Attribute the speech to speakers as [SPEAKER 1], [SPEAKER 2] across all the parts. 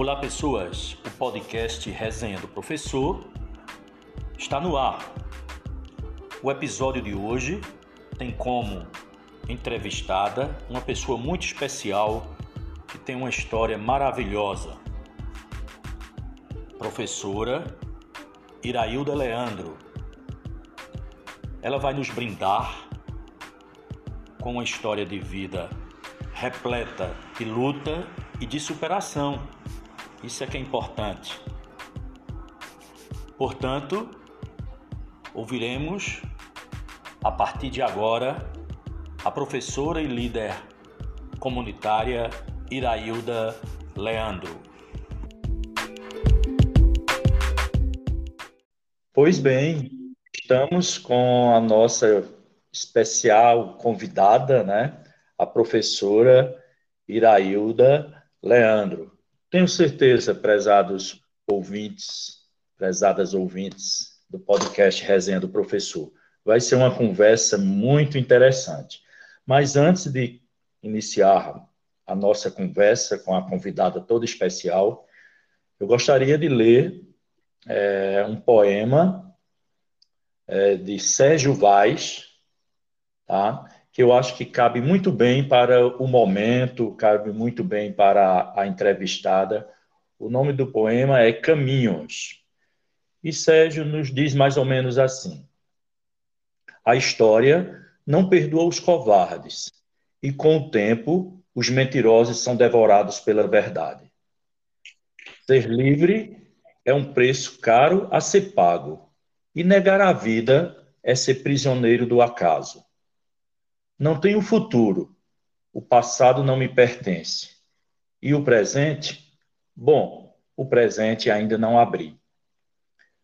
[SPEAKER 1] Olá, pessoas. O podcast Resenha do Professor está no ar. O episódio de hoje tem como entrevistada uma pessoa muito especial que tem uma história maravilhosa. Professora Irailda Leandro. Ela vai nos brindar com uma história de vida repleta de luta e de superação. Isso é que é importante. Portanto, ouviremos a partir de agora a professora e líder comunitária Irailda Leandro.
[SPEAKER 2] Pois bem, estamos com a nossa especial convidada, né? A professora Irailda Leandro. Tenho certeza, prezados ouvintes, prezadas ouvintes do podcast Resenha do Professor, vai ser uma conversa muito interessante. Mas antes de iniciar a nossa conversa com a convidada toda especial, eu gostaria de ler é, um poema é, de Sérgio Vaz, tá? Que eu acho que cabe muito bem para o momento, cabe muito bem para a entrevistada. O nome do poema é Caminhos. E Sérgio nos diz mais ou menos assim: A história não perdoa os covardes, e com o tempo os mentirosos são devorados pela verdade. Ser livre é um preço caro a ser pago, e negar a vida é ser prisioneiro do acaso. Não tenho futuro. O passado não me pertence. E o presente? Bom, o presente ainda não abri.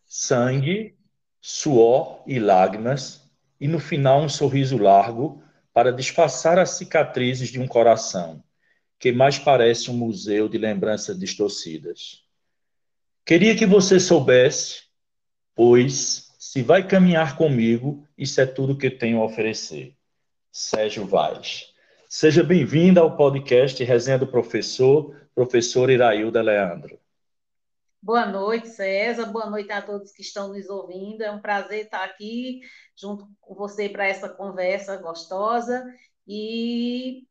[SPEAKER 2] Sangue, suor e lágrimas, e no final um sorriso largo para disfarçar as cicatrizes de um coração, que mais parece um museu de lembranças distorcidas. Queria que você soubesse, pois, se vai caminhar comigo, isso é tudo que tenho a oferecer. Sérgio Vaz. Seja bem-vinda ao podcast Resenha do Professor, professor Irailda Leandro.
[SPEAKER 3] Boa noite, César. Boa noite a todos que estão nos ouvindo. É um prazer estar aqui junto com você para essa conversa gostosa. E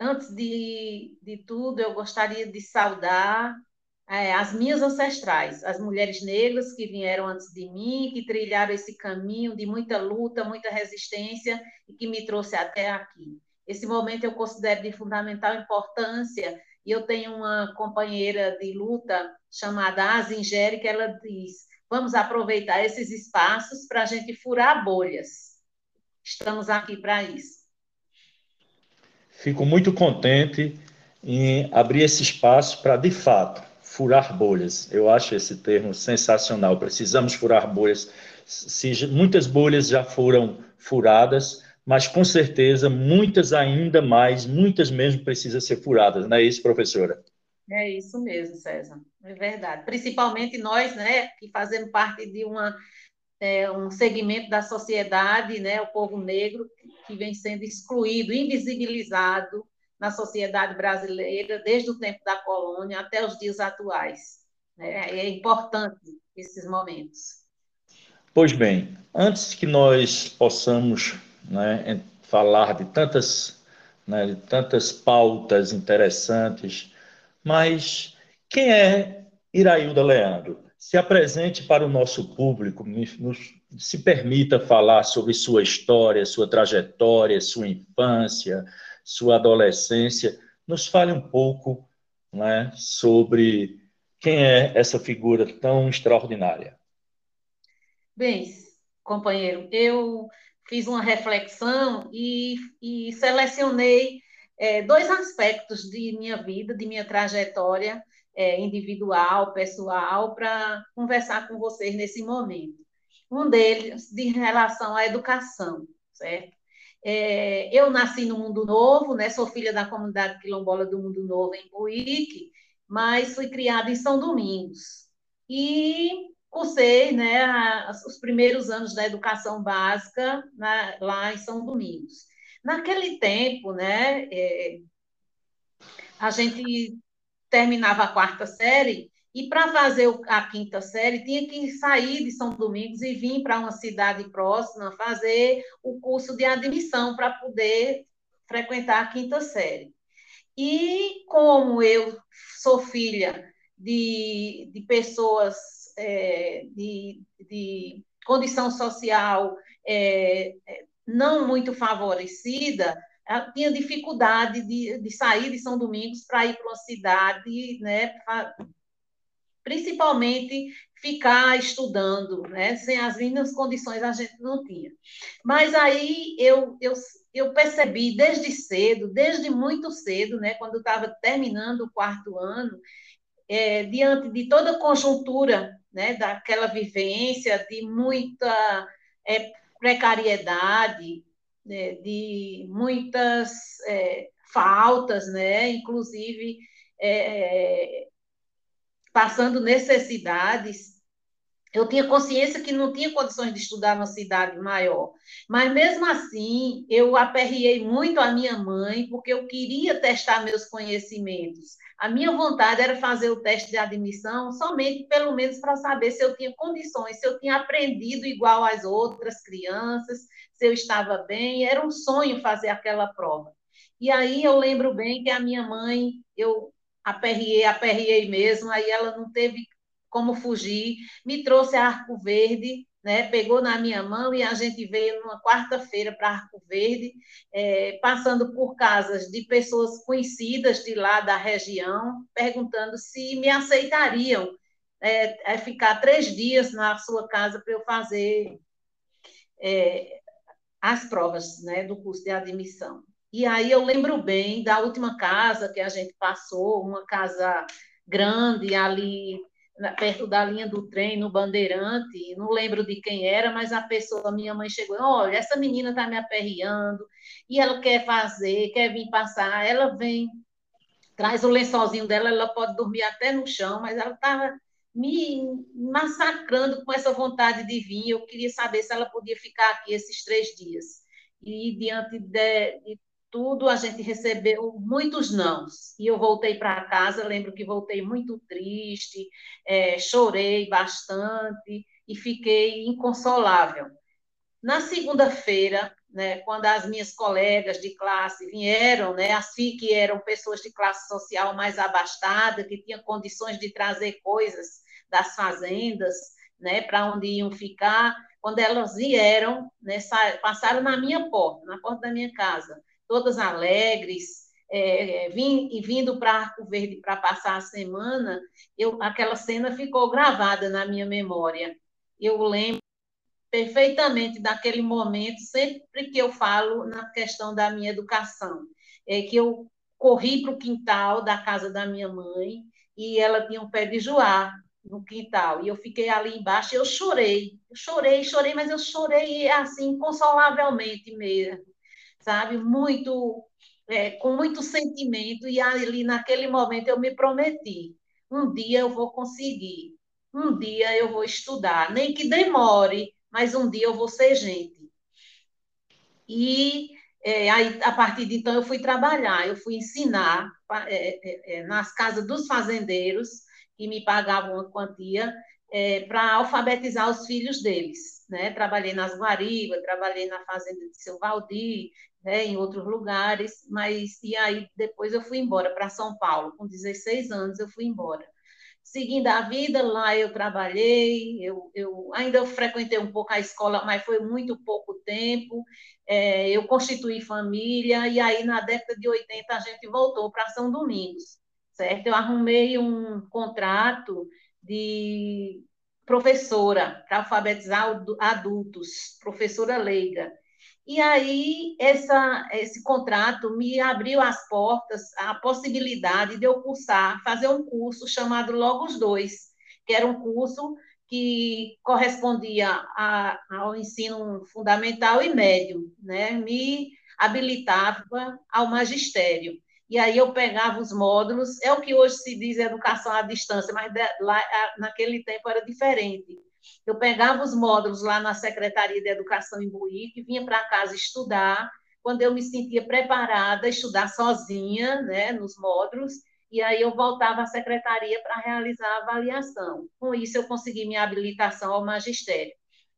[SPEAKER 3] antes de, de tudo, eu gostaria de saudar é, as minhas ancestrais, as mulheres negras que vieram antes de mim, que trilharam esse caminho de muita luta, muita resistência e que me trouxe até aqui. Esse momento eu considero de fundamental importância e eu tenho uma companheira de luta chamada Azingere que ela diz: vamos aproveitar esses espaços para a gente furar bolhas. Estamos aqui para isso.
[SPEAKER 2] Fico muito contente em abrir esse espaço para, de fato, furar bolhas. Eu acho esse termo sensacional. Precisamos furar bolhas. Se, muitas bolhas já foram furadas, mas com certeza muitas ainda mais, muitas mesmo precisam ser furadas, não é isso, professora?
[SPEAKER 3] É isso mesmo, César. É verdade. Principalmente nós, né, que fazemos parte de uma, é, um segmento da sociedade, né, o povo negro, que vem sendo excluído, invisibilizado, na sociedade brasileira, desde o tempo da colônia até os dias atuais. Né? É importante esses momentos.
[SPEAKER 2] Pois bem, antes que nós possamos né, falar de tantas, né, de tantas pautas interessantes, mas quem é Irailda Leandro? Se apresente para o nosso público, nos, se permita falar sobre sua história, sua trajetória, sua infância, sua adolescência. Nos fale um pouco né, sobre quem é essa figura tão extraordinária.
[SPEAKER 3] Bem, companheiro, eu fiz uma reflexão e, e selecionei é, dois aspectos de minha vida, de minha trajetória é, individual, pessoal, para conversar com vocês nesse momento. Um deles de relação à educação, certo? É, eu nasci no Mundo Novo, né? sou filha da comunidade quilombola do Mundo Novo em Buíque, mas fui criada em São Domingos. E cursei né, os primeiros anos da educação básica na, lá em São Domingos. Naquele tempo, né, é, a gente terminava a quarta série, e para fazer a quinta série, tinha que sair de São Domingos e vir para uma cidade próxima fazer o curso de admissão para poder frequentar a quinta série. E como eu sou filha de, de pessoas é, de, de, condição social é, é não muito favorecida, tinha dificuldade de, de sair de São Domingos para ir para uma cidade, né, principalmente ficar estudando, né? Sem as mínimas condições a gente não tinha. Mas aí eu, eu, eu percebi desde cedo, desde muito cedo, né? Quando eu estava terminando o quarto ano, é, diante de toda a conjuntura, né? Daquela vivência de muita é, precariedade, né? de muitas é, faltas, né? Inclusive é, passando necessidades. Eu tinha consciência que não tinha condições de estudar numa cidade maior, mas mesmo assim eu aperriei muito a minha mãe, porque eu queria testar meus conhecimentos. A minha vontade era fazer o teste de admissão somente, pelo menos, para saber se eu tinha condições, se eu tinha aprendido igual às outras crianças, se eu estava bem. Era um sonho fazer aquela prova. E aí eu lembro bem que a minha mãe, eu aperriei, aperriei mesmo, aí ela não teve como fugir, me trouxe a Arco Verde, né, pegou na minha mão e a gente veio numa quarta-feira para Arco Verde, é, passando por casas de pessoas conhecidas de lá da região, perguntando se me aceitariam é, é ficar três dias na sua casa para eu fazer é, as provas né, do curso de admissão. E aí eu lembro bem da última casa que a gente passou, uma casa grande ali perto da linha do trem, no Bandeirante, não lembro de quem era, mas a pessoa, minha mãe chegou, olha, essa menina está me aperreando, e ela quer fazer, quer vir passar, ela vem, traz o lençolzinho dela, ela pode dormir até no chão, mas ela estava me massacrando com essa vontade de vir, eu queria saber se ela podia ficar aqui esses três dias. E diante de, de tudo, a gente recebeu muitos nãos. E eu voltei para casa, lembro que voltei muito triste, é, chorei bastante e fiquei inconsolável. Na segunda-feira, né, quando as minhas colegas de classe vieram, né, as que eram pessoas de classe social mais abastada, que tinham condições de trazer coisas das fazendas, né, para onde iam ficar, quando elas vieram, né, passaram na minha porta, na porta da minha casa, todas alegres, é, vim, e vindo para Arco Verde para passar a semana, eu, aquela cena ficou gravada na minha memória. Eu lembro perfeitamente daquele momento, sempre que eu falo na questão da minha educação, é que eu corri para o quintal da casa da minha mãe e ela tinha um pé de joá no quintal. E eu fiquei ali embaixo e eu chorei, chorei, chorei, mas eu chorei assim inconsolavelmente mesmo sabe? Muito, é, com muito sentimento, e ali naquele momento eu me prometi: um dia eu vou conseguir, um dia eu vou estudar, nem que demore, mas um dia eu vou ser gente. E é, aí, a partir de então, eu fui trabalhar, eu fui ensinar é, é, é, nas casas dos fazendeiros, que me pagavam uma quantia, é, para alfabetizar os filhos deles. Né? Trabalhei nas Guaribas, trabalhei na fazenda de seu Valdir, né, em outros lugares, mas e aí depois eu fui embora para São Paulo, com 16 anos eu fui embora. Seguindo a vida, lá eu trabalhei, eu, eu ainda frequentei um pouco a escola, mas foi muito pouco tempo. É, eu constituí família, e aí na década de 80 a gente voltou para São Domingos, certo? Eu arrumei um contrato de professora para alfabetizar adultos, professora leiga. E aí, essa, esse contrato me abriu as portas, a possibilidade de eu cursar, fazer um curso chamado Logos 2, que era um curso que correspondia a, ao ensino fundamental e médio, né? me habilitava ao magistério. E aí eu pegava os módulos, é o que hoje se diz educação à distância, mas lá, naquele tempo era diferente eu pegava os módulos lá na Secretaria de Educação em Buíque, vinha para casa estudar. Quando eu me sentia preparada, estudar sozinha, né, nos módulos, e aí eu voltava à secretaria para realizar a avaliação. Com isso, eu consegui minha habilitação ao magistério.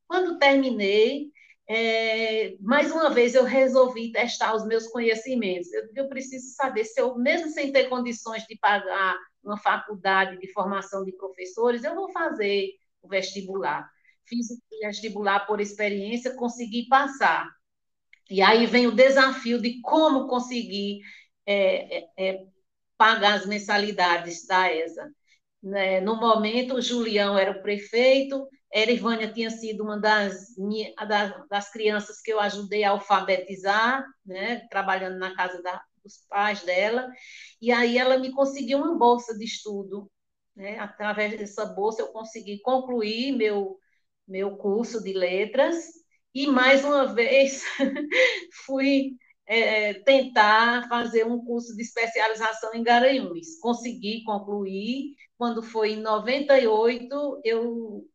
[SPEAKER 3] Quando terminei, é, mais uma vez eu resolvi testar os meus conhecimentos. Eu, eu preciso saber se eu, mesmo sem ter condições de pagar uma faculdade de formação de professores, eu vou fazer o vestibular. Fiz o vestibular por experiência, consegui passar. E aí vem o desafio de como conseguir é, é, é pagar as mensalidades da ESA. Né? No momento, o Julião era o prefeito, Erivânia tinha sido uma das, das crianças que eu ajudei a alfabetizar, né? trabalhando na casa da, dos pais dela, e aí ela me conseguiu uma bolsa de estudo. Né? Através dessa bolsa, eu consegui concluir meu, meu curso de letras, e mais uma vez fui é, tentar fazer um curso de especialização em Garanhuns. Consegui concluir. Quando foi em 98, eu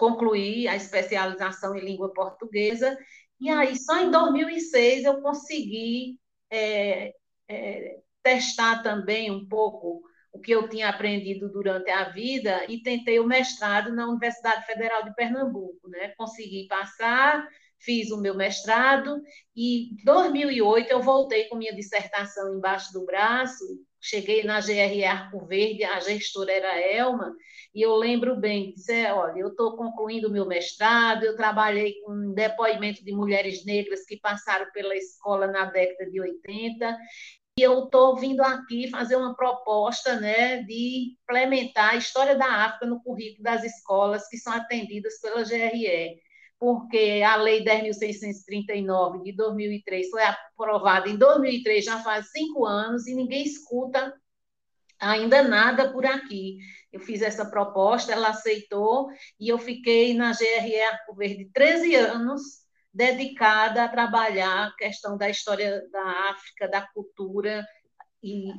[SPEAKER 3] concluí a especialização em língua portuguesa. E aí, só em 2006, eu consegui é, é, testar também um pouco o que eu tinha aprendido durante a vida e tentei o mestrado na Universidade Federal de Pernambuco, né? Consegui passar, fiz o meu mestrado e em 2008 eu voltei com minha dissertação embaixo do braço, cheguei na GRE Arco Verde, a gestora era Elma, e eu lembro bem, disse, olha, eu estou concluindo o meu mestrado, eu trabalhei com depoimento de mulheres negras que passaram pela escola na década de 80, e eu estou vindo aqui fazer uma proposta né, de implementar a história da África no currículo das escolas que são atendidas pela GRE porque a Lei 10.639 de 2003 foi aprovada em 2003, já faz cinco anos, e ninguém escuta ainda nada por aqui. Eu fiz essa proposta, ela aceitou, e eu fiquei na GRE Arco Verde 13 anos, dedicada a trabalhar a questão da história da África, da cultura e,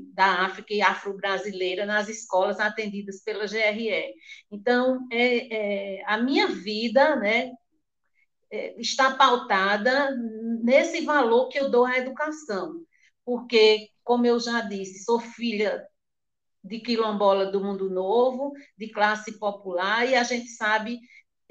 [SPEAKER 3] e da África e afro-brasileira nas escolas atendidas pela GRE. Então, é, é, a minha vida né, é, está pautada nesse valor que eu dou à educação, porque, como eu já disse, sou filha de quilombola do mundo novo, de classe popular, e a gente sabe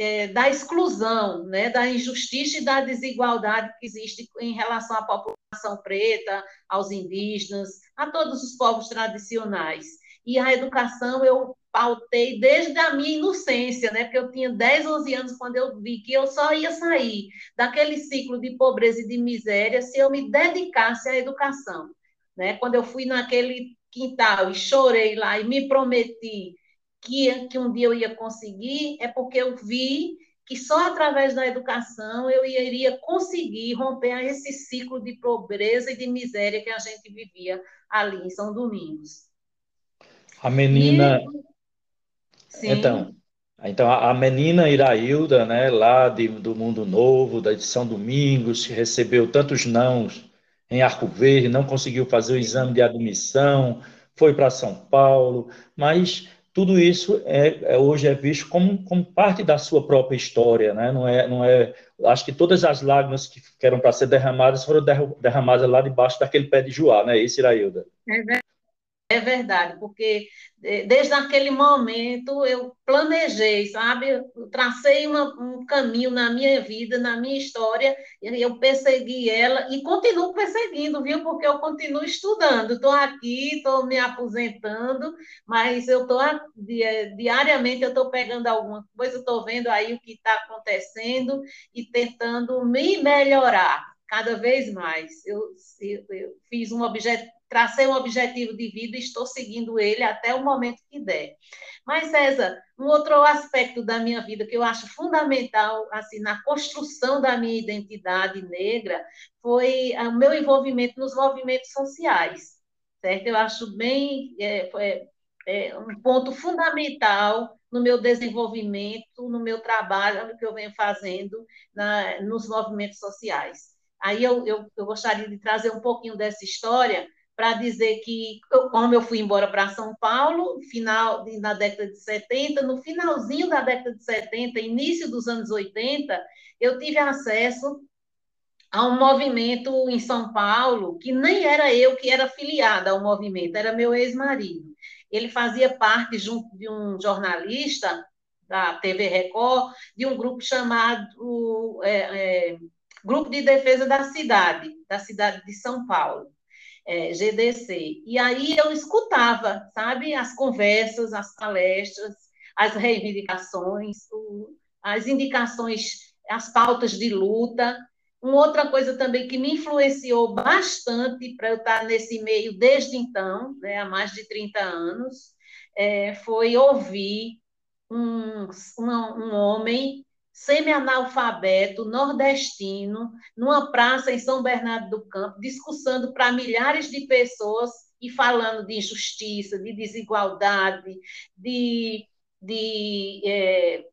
[SPEAKER 3] é, da exclusão, né, da injustiça e da desigualdade que existe em relação à população preta, aos indígenas, a todos os povos tradicionais. E a educação eu pautei desde a minha inocência, né? Porque eu tinha 10, 11 anos quando eu vi que eu só ia sair daquele ciclo de pobreza e de miséria se eu me dedicasse à educação, né? Quando eu fui naquele quintal e chorei lá e me prometi que, que um dia eu ia conseguir, é porque eu vi que só através da educação eu iria conseguir romper esse ciclo de pobreza e de miséria que a gente vivia ali em São Domingos.
[SPEAKER 2] A menina. E... Então, então, a menina Irailda, né, lá de, do Mundo Novo, da edição Domingos, que recebeu tantos nãos em Arco Verde, não conseguiu fazer o exame de admissão, foi para São Paulo, mas tudo isso é, é, hoje é visto como, como parte da sua própria história, né? Não é, não é. Acho que todas as lágrimas que eram para ser derramadas foram derramadas lá debaixo daquele pé de joá, né? Isso, Irailda.
[SPEAKER 3] É é verdade, porque eh, desde aquele momento eu planejei, sabe? Eu tracei uma, um caminho na minha vida, na minha história, e eu persegui ela e continuo perseguindo, viu? Porque eu continuo estudando. Estou aqui, estou me aposentando, mas eu estou diariamente eu estou pegando alguma coisa, estou vendo aí o que está acontecendo e tentando me melhorar cada vez mais. Eu, eu, eu fiz um objeto tracei um objetivo de vida e estou seguindo ele até o momento que der. Mas, César, um outro aspecto da minha vida que eu acho fundamental assim na construção da minha identidade negra foi o meu envolvimento nos movimentos sociais, certo? Eu acho bem é, é, é um ponto fundamental no meu desenvolvimento, no meu trabalho que eu venho fazendo na, nos movimentos sociais. Aí eu, eu, eu gostaria de trazer um pouquinho dessa história para dizer que, como eu fui embora para São Paulo, final na década de 70, no finalzinho da década de 70, início dos anos 80, eu tive acesso a um movimento em São Paulo, que nem era eu que era filiada ao movimento, era meu ex-marido. Ele fazia parte, junto de um jornalista da TV Record, de um grupo chamado é, é, Grupo de Defesa da Cidade, da cidade de São Paulo, é, GDC. E aí eu escutava, sabe, as conversas, as palestras, as reivindicações, as indicações, as pautas de luta, uma outra coisa também que me influenciou bastante para eu estar nesse meio desde então, né, há mais de 30 anos, é, foi ouvir um, uma, um homem semi-analfabeto, nordestino, numa praça em São Bernardo do Campo, discursando para milhares de pessoas e falando de injustiça, de desigualdade, de, de é,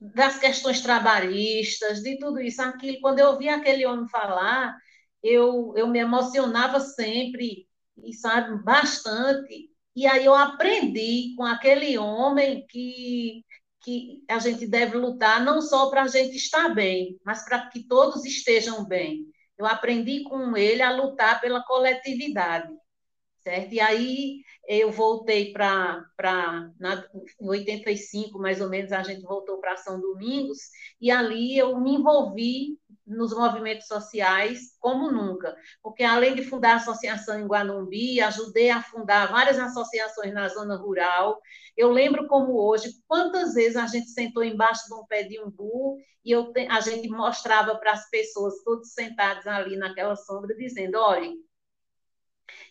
[SPEAKER 3] das questões trabalhistas, de tudo isso, aquilo. Quando eu ouvia aquele homem falar, eu, eu me emocionava sempre, e sabe, bastante. E aí eu aprendi com aquele homem que, que a gente deve lutar não só para a gente estar bem, mas para que todos estejam bem. Eu aprendi com ele a lutar pela coletividade certo? E aí eu voltei para, em 85, mais ou menos, a gente voltou para São Domingos, e ali eu me envolvi nos movimentos sociais como nunca, porque além de fundar a associação em Guanumbi, ajudei a fundar várias associações na zona rural. Eu lembro como hoje, quantas vezes a gente sentou embaixo de um pé de umbu e eu, a gente mostrava para as pessoas, todos sentados ali naquela sombra, dizendo: olha,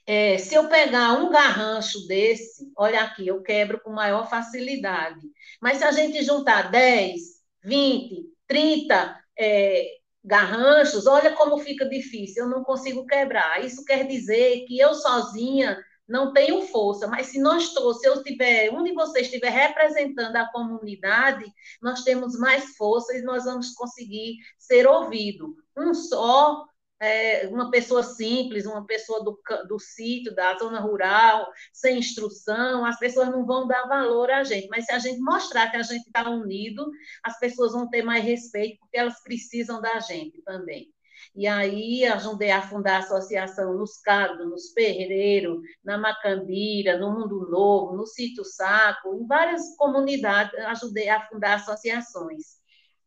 [SPEAKER 3] é, se eu pegar um garrancho desse, olha aqui, eu quebro com maior facilidade. Mas se a gente juntar 10, 20, 30 é, garranchos, olha como fica difícil, eu não consigo quebrar. Isso quer dizer que eu sozinha não tenho força, mas se nós todos, se eu tiver, um de vocês estiver representando a comunidade, nós temos mais força e nós vamos conseguir ser ouvido. Um só é, uma pessoa simples, uma pessoa do, do sítio, da zona rural, sem instrução, as pessoas não vão dar valor a gente. Mas se a gente mostrar que a gente está unido, as pessoas vão ter mais respeito, porque elas precisam da gente também. E aí ajudei a fundar a associação nos Cardos, nos Perreiros, na Macambira, no Mundo Novo, no Sítio Saco, em várias comunidades ajudei a fundar associações.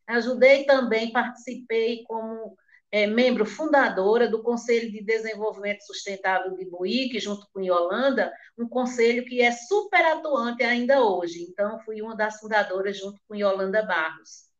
[SPEAKER 3] Ajudei também, participei como é membro fundadora do Conselho de Desenvolvimento Sustentável de Buíque, junto com Yolanda, um conselho que é super atuante ainda hoje. Então, fui uma das fundadoras junto com Yolanda Barros.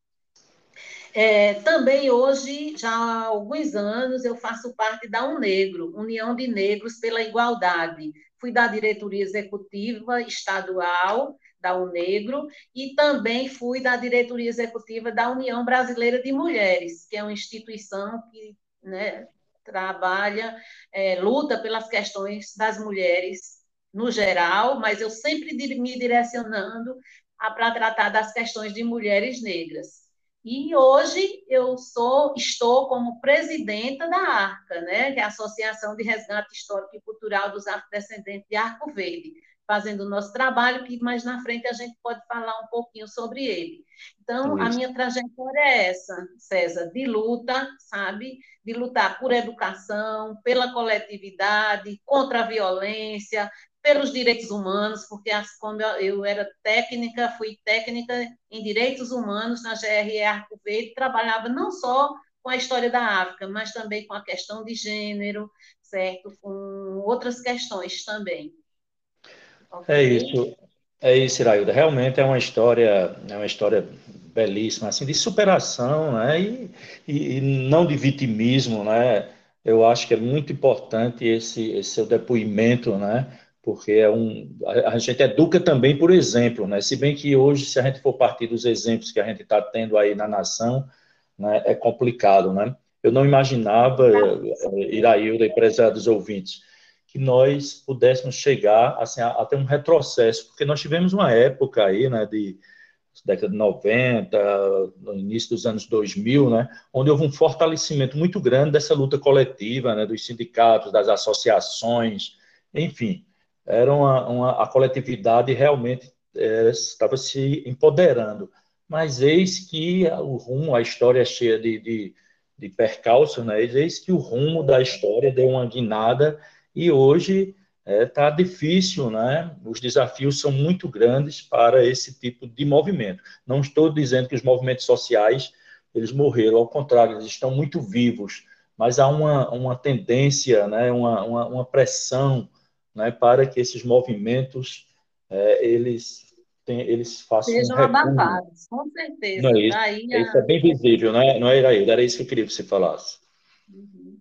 [SPEAKER 3] É, também hoje, já há alguns anos, eu faço parte da UNEGRO, União de Negros pela Igualdade. Fui da diretoria executiva estadual da UNEGRO, e também fui da diretoria executiva da União Brasileira de Mulheres, que é uma instituição que né, trabalha, é, luta pelas questões das mulheres no geral, mas eu sempre me direcionando para tratar das questões de mulheres negras. E hoje eu sou, estou como presidenta da ARCA, né, que é a Associação de Resgate Histórico e Cultural dos Afrodescendentes de Arco Verde fazendo o nosso trabalho, que mais na frente a gente pode falar um pouquinho sobre ele. Então, a minha trajetória é essa, César, de luta, sabe? De lutar por educação, pela coletividade, contra a violência, pelos direitos humanos, porque as, como eu era técnica, fui técnica em direitos humanos na GRE Arco Verde, trabalhava não só com a história da África, mas também com a questão de gênero, certo? Com outras questões também.
[SPEAKER 2] É isso, é isso, Irailda. Realmente é uma história, é uma história belíssima, assim, de superação, né? E, e, e, não de vitimismo, né? Eu acho que é muito importante esse, esse seu depoimento, né? Porque é um, a, a gente educa também por exemplo, né? Se bem que hoje, se a gente for partir dos exemplos que a gente está tendo aí na nação, né? É complicado, né? Eu não imaginava, eh, Irailda e prezados ouvintes, que nós pudéssemos chegar assim, a, a, ter um retrocesso, porque nós tivemos uma época aí, né, de década de 90, no início dos anos 2000, né, onde houve um fortalecimento muito grande dessa luta coletiva, né, dos sindicatos, das associações, enfim, era uma, uma a coletividade realmente é, estava se empoderando. Mas eis que o rumo, a história é cheia de, de de percalço, né? eis que o rumo da história deu uma guinada e hoje está é, tá difícil, né? Os desafios são muito grandes para esse tipo de movimento. Não estou dizendo que os movimentos sociais eles morreram, ao contrário, eles estão muito vivos, mas há uma, uma tendência, né? uma, uma, uma pressão né? para que esses movimentos é, eles tem, eles façam
[SPEAKER 3] Sejam um abafados, com certeza.
[SPEAKER 2] Não é isso, Daí, a... isso é bem visível, não é, não é, Iraída? Era isso que eu queria que você falasse.
[SPEAKER 3] Uhum.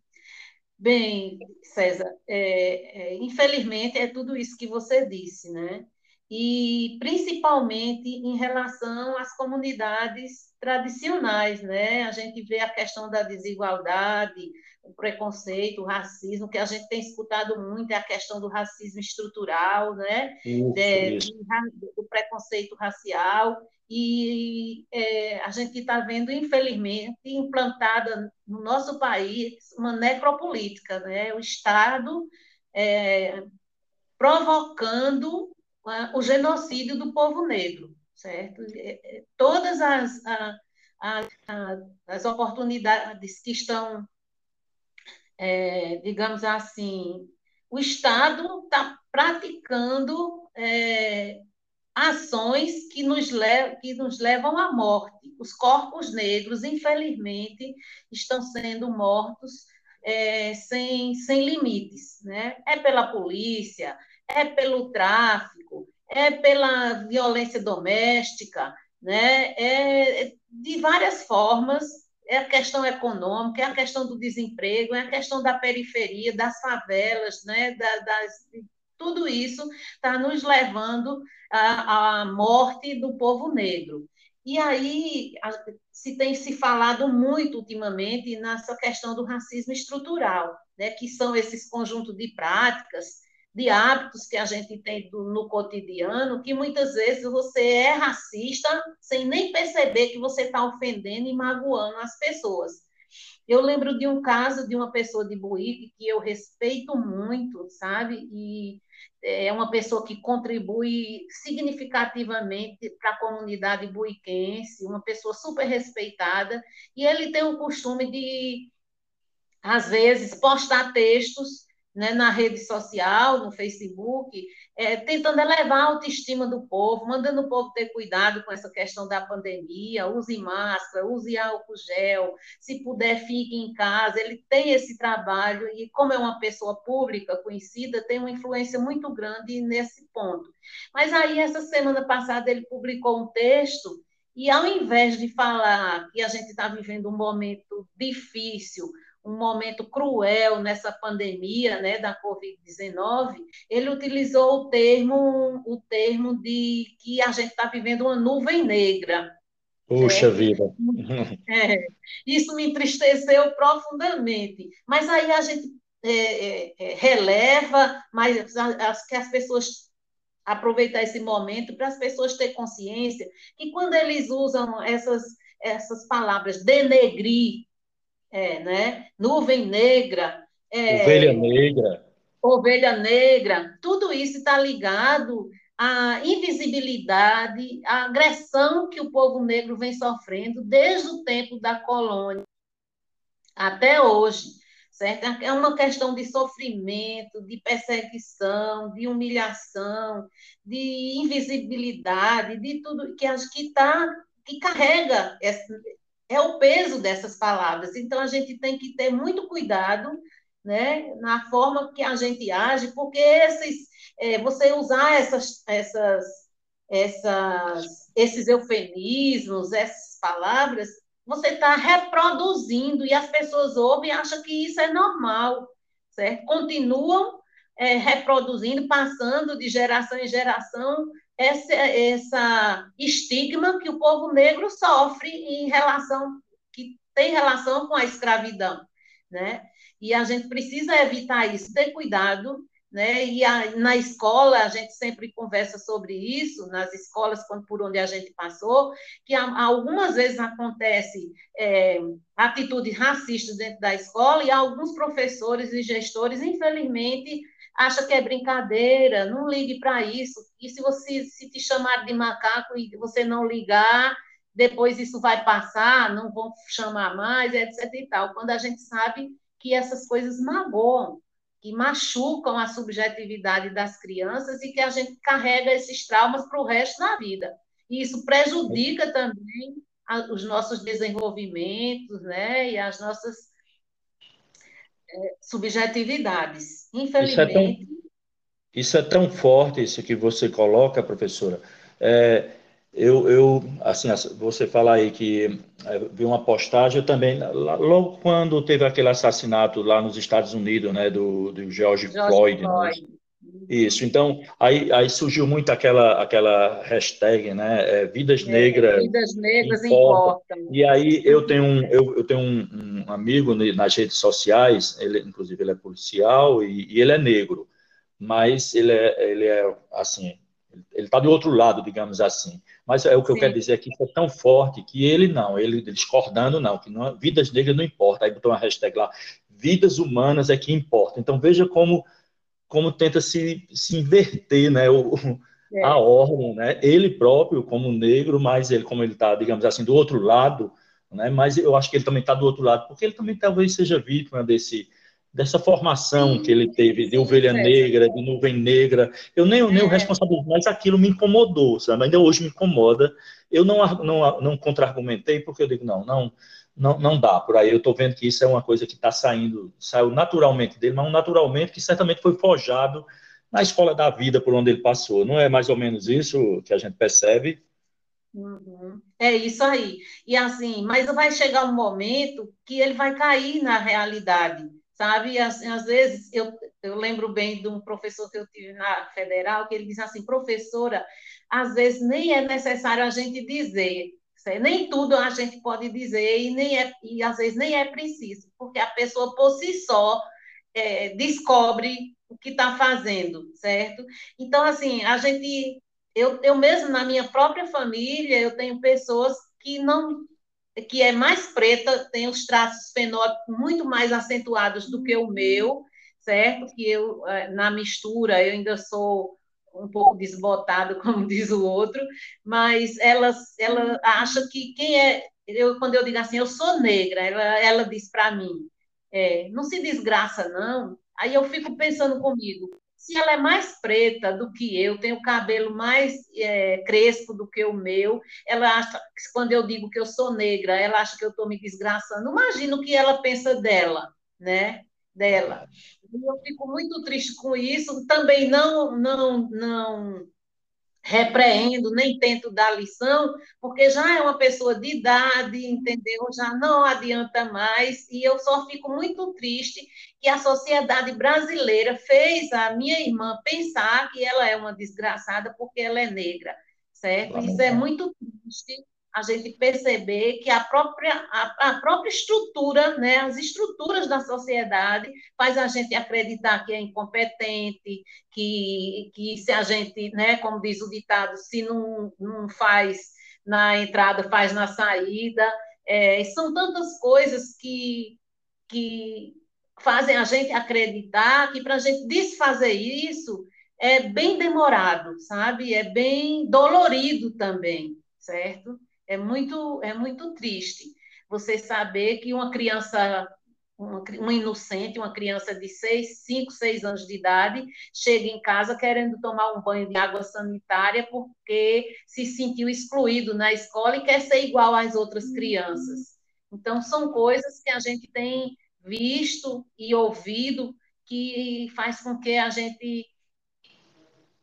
[SPEAKER 3] Bem, César, é, é, infelizmente é tudo isso que você disse, né? E principalmente em relação às comunidades tradicionais, né? A gente vê a questão da desigualdade, o preconceito, o racismo, que a gente tem escutado muito é a questão do racismo estrutural, né? Isso, de, isso. Do preconceito racial, e é, a gente está vendo, infelizmente, implantada no nosso país uma necropolítica, né? o Estado é, provocando o genocídio do povo negro, certo? É, é, todas as, a, a, as oportunidades que estão é, digamos assim, o Estado está praticando é, ações que nos, levam, que nos levam à morte. Os corpos negros, infelizmente, estão sendo mortos é, sem, sem limites. Né? É pela polícia, é pelo tráfico, é pela violência doméstica, né? é de várias formas é a questão econômica, é a questão do desemprego, é a questão da periferia, das favelas, né, da, das, tudo isso está nos levando à, à, morte do povo negro. E aí se tem se falado muito ultimamente nessa questão do racismo estrutural, né, que são esses conjuntos de práticas de hábitos que a gente tem do, no cotidiano, que muitas vezes você é racista sem nem perceber que você está ofendendo e magoando as pessoas. Eu lembro de um caso de uma pessoa de Buíque que eu respeito muito, sabe? E é uma pessoa que contribui significativamente para a comunidade buiquense, uma pessoa super respeitada, e ele tem o costume de, às vezes, postar textos né, na rede social, no Facebook, é, tentando elevar a autoestima do povo, mandando o povo ter cuidado com essa questão da pandemia, use máscara, use álcool gel, se puder, fique em casa. Ele tem esse trabalho e, como é uma pessoa pública, conhecida, tem uma influência muito grande nesse ponto. Mas aí, essa semana passada, ele publicou um texto e, ao invés de falar que a gente está vivendo um momento difícil, um momento cruel nessa pandemia né, da Covid-19, ele utilizou o termo, o termo de que a gente está vivendo uma nuvem negra.
[SPEAKER 2] Puxa é, vida!
[SPEAKER 3] É, isso me entristeceu profundamente. Mas aí a gente é, é, é releva, mas as, que as pessoas aproveitar esse momento para as pessoas terem consciência que quando eles usam essas, essas palavras denegrir é, né? Nuvem negra.
[SPEAKER 2] É, ovelha negra.
[SPEAKER 3] Ovelha negra. Tudo isso está ligado à invisibilidade, à agressão que o povo negro vem sofrendo desde o tempo da colônia até hoje. Certo? É uma questão de sofrimento, de perseguição, de humilhação, de invisibilidade, de tudo que acho que está que carrega é o peso dessas palavras. Então, a gente tem que ter muito cuidado né, na forma que a gente age, porque esses, é, você usar essas, essas, essas, esses eufemismos, essas palavras, você está reproduzindo e as pessoas ouvem e acham que isso é normal, certo? Continuam é, reproduzindo, passando de geração em geração essa, essa estigma que o povo negro sofre em relação, que tem relação com a escravidão, né? E a gente precisa evitar isso, ter cuidado, né? E a, na escola a gente sempre conversa sobre isso, nas escolas por onde a gente passou, que algumas vezes acontece é, atitudes racistas dentro da escola e alguns professores e gestores, infelizmente, acha que é brincadeira, não ligue para isso. E se você se te chamar de macaco e você não ligar, depois isso vai passar, não vão chamar mais, etc. e tal. Quando a gente sabe que essas coisas magoam, que machucam a subjetividade das crianças e que a gente carrega esses traumas para o resto da vida. E isso prejudica também os nossos desenvolvimentos, né? E as nossas subjetividades. Infelizmente. Isso é, tão,
[SPEAKER 2] isso é, tão, forte, isso que você coloca, professora. É, eu, eu, assim, você fala aí que é, vi uma postagem, também, logo quando teve aquele assassinato lá nos Estados Unidos, né, do, do George, George Floyd, né? Floyd. Né? Isso, então, aí, aí surgiu muito aquela, aquela hashtag, né, é, Vidas é, Negras
[SPEAKER 3] Vidas Negras importam. importam.
[SPEAKER 2] E aí eu tenho, um, eu, eu tenho um, um, amigo nas redes sociais, ele, inclusive ele é policial e, e ele é negro, mas ele é, ele é assim, ele está do outro lado, digamos assim. Mas é o que Sim. eu quero dizer aqui, que é tão forte que ele não, ele discordando não, que não, vidas negras não importa. Aí botou uma hashtag lá, vidas humanas é que importa. Então veja como como tenta se, se inverter, né, o, é. a ordem, né? Ele próprio como negro, mas ele como ele está, digamos assim, do outro lado, né? Mas eu acho que ele também está do outro lado, porque ele também talvez seja vítima desse dessa formação sim, que ele teve de ovelha sim, negra, de nuvem negra. Eu nem, nem o é. responsável, mas aquilo me incomodou, sabe? Ainda hoje me incomoda. Eu não, não, não contra-argumentei, porque eu digo, não, não, não, não dá. Por aí eu estou vendo que isso é uma coisa que está saindo, saiu naturalmente dele, mas um naturalmente que certamente foi forjado na escola da vida por onde ele passou. Não é mais ou menos isso que a gente percebe?
[SPEAKER 3] Uhum. É isso aí. E assim, mas vai chegar um momento que ele vai cair na realidade sabe? Assim, às vezes, eu, eu lembro bem de um professor que eu tive na federal, que ele diz assim, professora, às vezes nem é necessário a gente dizer, nem tudo a gente pode dizer e, nem é, e às vezes nem é preciso, porque a pessoa por si só é, descobre o que está fazendo, certo? Então, assim, a gente, eu, eu mesmo na minha própria família, eu tenho pessoas que não que é mais preta, tem os traços fenótipos muito mais acentuados do que o meu, certo? Que eu, é, na mistura, eu ainda sou um pouco desbotado, como diz o outro, mas ela, ela acha que quem é. Eu, quando eu digo assim, eu sou negra, ela, ela diz para mim, é, não se desgraça, não. Aí eu fico pensando comigo, se ela é mais preta do que eu, tem o cabelo mais é, crespo do que o meu, ela acha que quando eu digo que eu sou negra, ela acha que eu estou me desgraçando. Imagina o que ela pensa dela, né? Dela. Eu fico muito triste com isso. Também não, não, não repreendo, nem tento dar lição, porque já é uma pessoa de idade, entendeu? Já não adianta mais, e eu só fico muito triste que a sociedade brasileira fez a minha irmã pensar que ela é uma desgraçada porque ela é negra, certo? Isso é muito triste, a gente perceber que a própria, a, a, própria estrutura, né, as estruturas da sociedade, faz a gente acreditar que é incompetente, que, que se a gente, né, como diz o ditado, se não, não faz na entrada, faz na saída. É, são tantas coisas que, que fazem a gente acreditar que para a gente desfazer isso é bem demorado, sabe? É bem dolorido também, certo? É muito, é muito triste você saber que uma criança, uma, uma inocente, uma criança de 6, 5, 6 anos de idade, chega em casa querendo tomar um banho de água sanitária porque se sentiu excluído na escola e quer ser igual às outras crianças. Então, são coisas que a gente tem visto e ouvido que faz com que a gente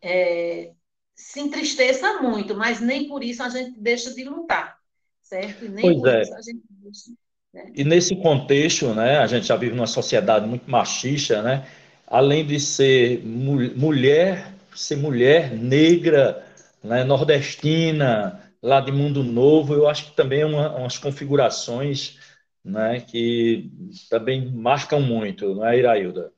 [SPEAKER 3] é, se entristeça muito, mas nem por isso a gente deixa de lutar, certo? E nem
[SPEAKER 2] pois por é. isso a gente deixa. Né? E nesse contexto, né, a gente já vive numa sociedade muito machista, né? Além de ser mulher, ser mulher negra, né, nordestina, lá de Mundo Novo, eu acho que também é uma, umas configurações né, que também marcam muito, não é, Irailda?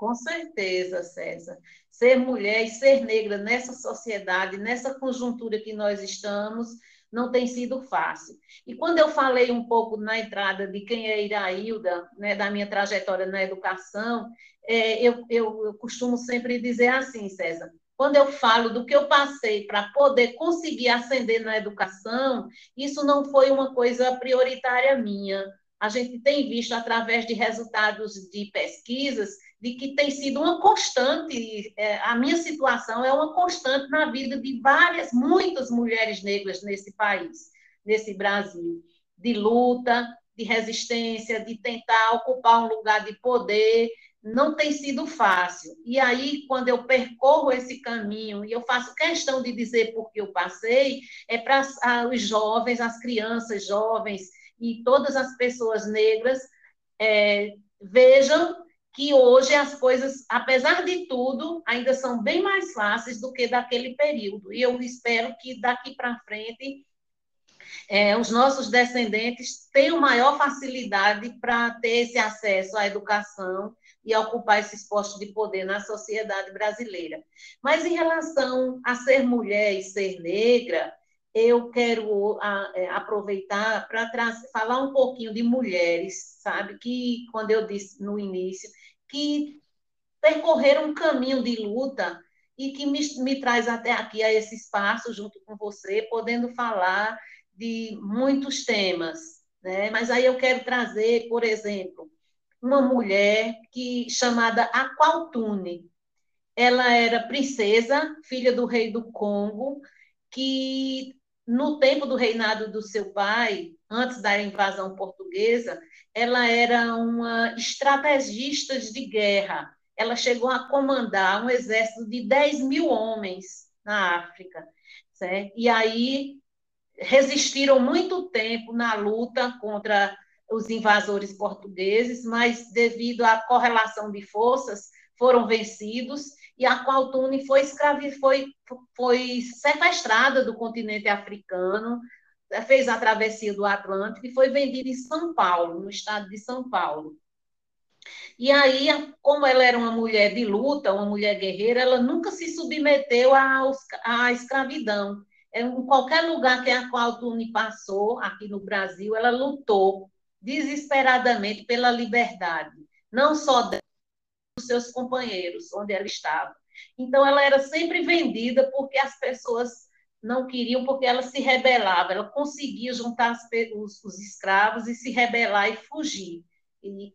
[SPEAKER 3] Com certeza, César ser mulher e ser negra nessa sociedade, nessa conjuntura que nós estamos, não tem sido fácil. E quando eu falei um pouco na entrada de quem é Irailda, né, da minha trajetória na educação, é, eu, eu, eu costumo sempre dizer assim, César, quando eu falo do que eu passei para poder conseguir ascender na educação, isso não foi uma coisa prioritária minha. A gente tem visto através de resultados de pesquisas de que tem sido uma constante, é, a minha situação é uma constante na vida de várias, muitas mulheres negras nesse país, nesse Brasil, de luta, de resistência, de tentar ocupar um lugar de poder, não tem sido fácil. E aí, quando eu percorro esse caminho, e eu faço questão de dizer por que eu passei, é para os jovens, as crianças jovens e todas as pessoas negras é, vejam que hoje as coisas, apesar de tudo, ainda são bem mais fáceis do que daquele período. E eu espero que daqui para frente é, os nossos descendentes tenham maior facilidade para ter esse acesso à educação e ocupar esses postos de poder na sociedade brasileira. Mas em relação a ser mulher e ser negra, eu quero é, aproveitar para falar um pouquinho de mulheres, sabe? Que, quando eu disse no início, que percorreram um caminho de luta e que me, me traz até aqui a esse espaço junto com você, podendo falar de muitos temas, né? Mas aí eu quero trazer, por exemplo, uma mulher que chamada Aqualtune. Ela era princesa, filha do rei do Congo, que no tempo do reinado do seu pai, antes da invasão portuguesa, ela era uma estrategista de guerra. Ela chegou a comandar um exército de 10 mil homens na África. Certo? E aí resistiram muito tempo na luta contra os invasores portugueses, mas devido à correlação de forças, foram vencidos e a Qualtune foi, escravi, foi, foi sequestrada do continente africano, fez a travessia do Atlântico e foi vendida em São Paulo, no estado de São Paulo. E aí, como ela era uma mulher de luta, uma mulher guerreira, ela nunca se submeteu à, escravidão. Em qualquer lugar que a Qualtune passou, aqui no Brasil, ela lutou desesperadamente pela liberdade, não só dos seus companheiros, onde ela estava. Então, ela era sempre vendida porque as pessoas não queriam, porque ela se rebelava, ela conseguia juntar os, os escravos e se rebelar e fugir. E, e,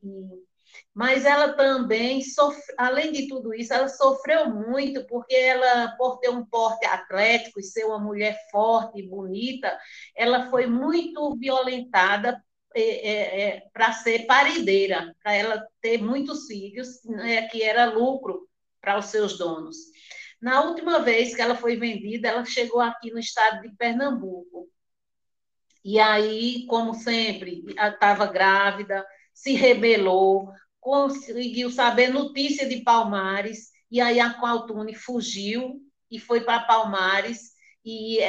[SPEAKER 3] mas ela também, sofre, além de tudo isso, ela sofreu muito, porque ela, por ter um porte atlético e ser uma mulher forte e bonita, ela foi muito violentada é, é, é, para ser parideira, para ela ter muitos filhos, né, que era lucro para os seus donos. Na última vez que ela foi vendida, ela chegou aqui no estado de Pernambuco. E aí, como sempre, estava grávida, se rebelou, conseguiu saber notícia de Palmares, e aí a Qualtune fugiu e foi para Palmares, e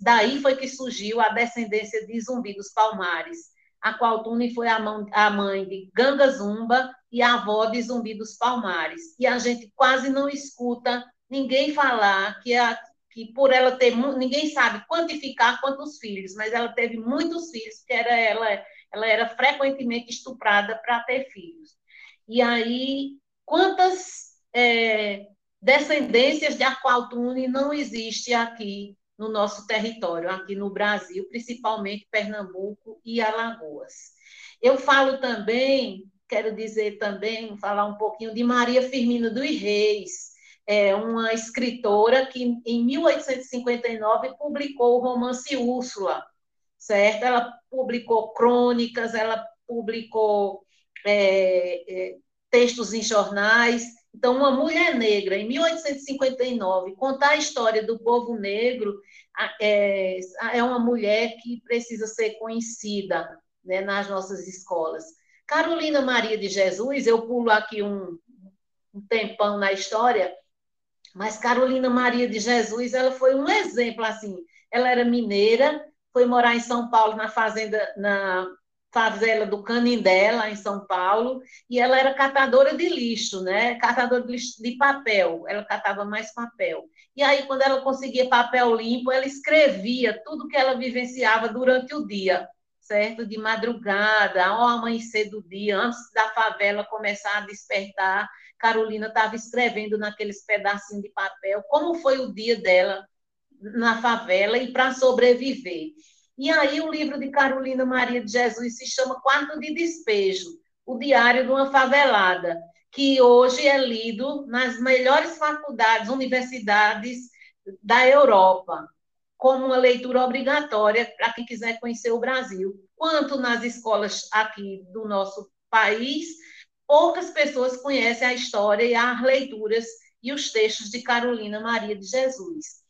[SPEAKER 3] daí foi que surgiu a descendência de Zumbi dos Palmares a qual Tune foi a, a mãe de Ganga Zumba e a avó de Zumbi dos Palmares. E a gente quase não escuta ninguém falar que, a, que por ela ter, ninguém sabe quantificar quantos filhos, mas ela teve muitos filhos, porque era ela, ela era frequentemente estuprada para ter filhos. E aí, quantas é, descendências de Aqualtune não existe aqui no nosso território, aqui no Brasil, principalmente Pernambuco e Alagoas. Eu falo também, quero dizer também, falar um pouquinho de Maria Firmina dos Reis, é uma escritora que em 1859 publicou o romance Úrsula, certo? Ela publicou crônicas, ela publicou é, é, textos em jornais, então, uma mulher negra, em 1859, contar a história do povo negro é, é uma mulher que precisa ser conhecida né, nas nossas escolas. Carolina Maria de Jesus, eu pulo aqui um, um tempão na história, mas Carolina Maria de Jesus, ela foi um exemplo, assim, ela era mineira, foi morar em São Paulo, na fazenda, na favela do Canindé, lá em São Paulo, e ela era catadora de lixo, né? Catadora de lixo de papel, ela catava mais papel. E aí, quando ela conseguia papel limpo, ela escrevia tudo que ela vivenciava durante o dia, certo? De madrugada, ao amanhecer do dia, antes da favela começar a despertar, Carolina estava escrevendo naqueles pedacinhos de papel como foi o dia dela na favela e para sobreviver. E aí o livro de Carolina Maria de Jesus se chama Quarto de Despejo, o diário de uma favelada, que hoje é lido nas melhores faculdades, universidades da Europa, como uma leitura obrigatória para quem quiser conhecer o Brasil. Quanto nas escolas aqui do nosso país, poucas pessoas conhecem a história e as leituras e os textos de Carolina Maria de Jesus.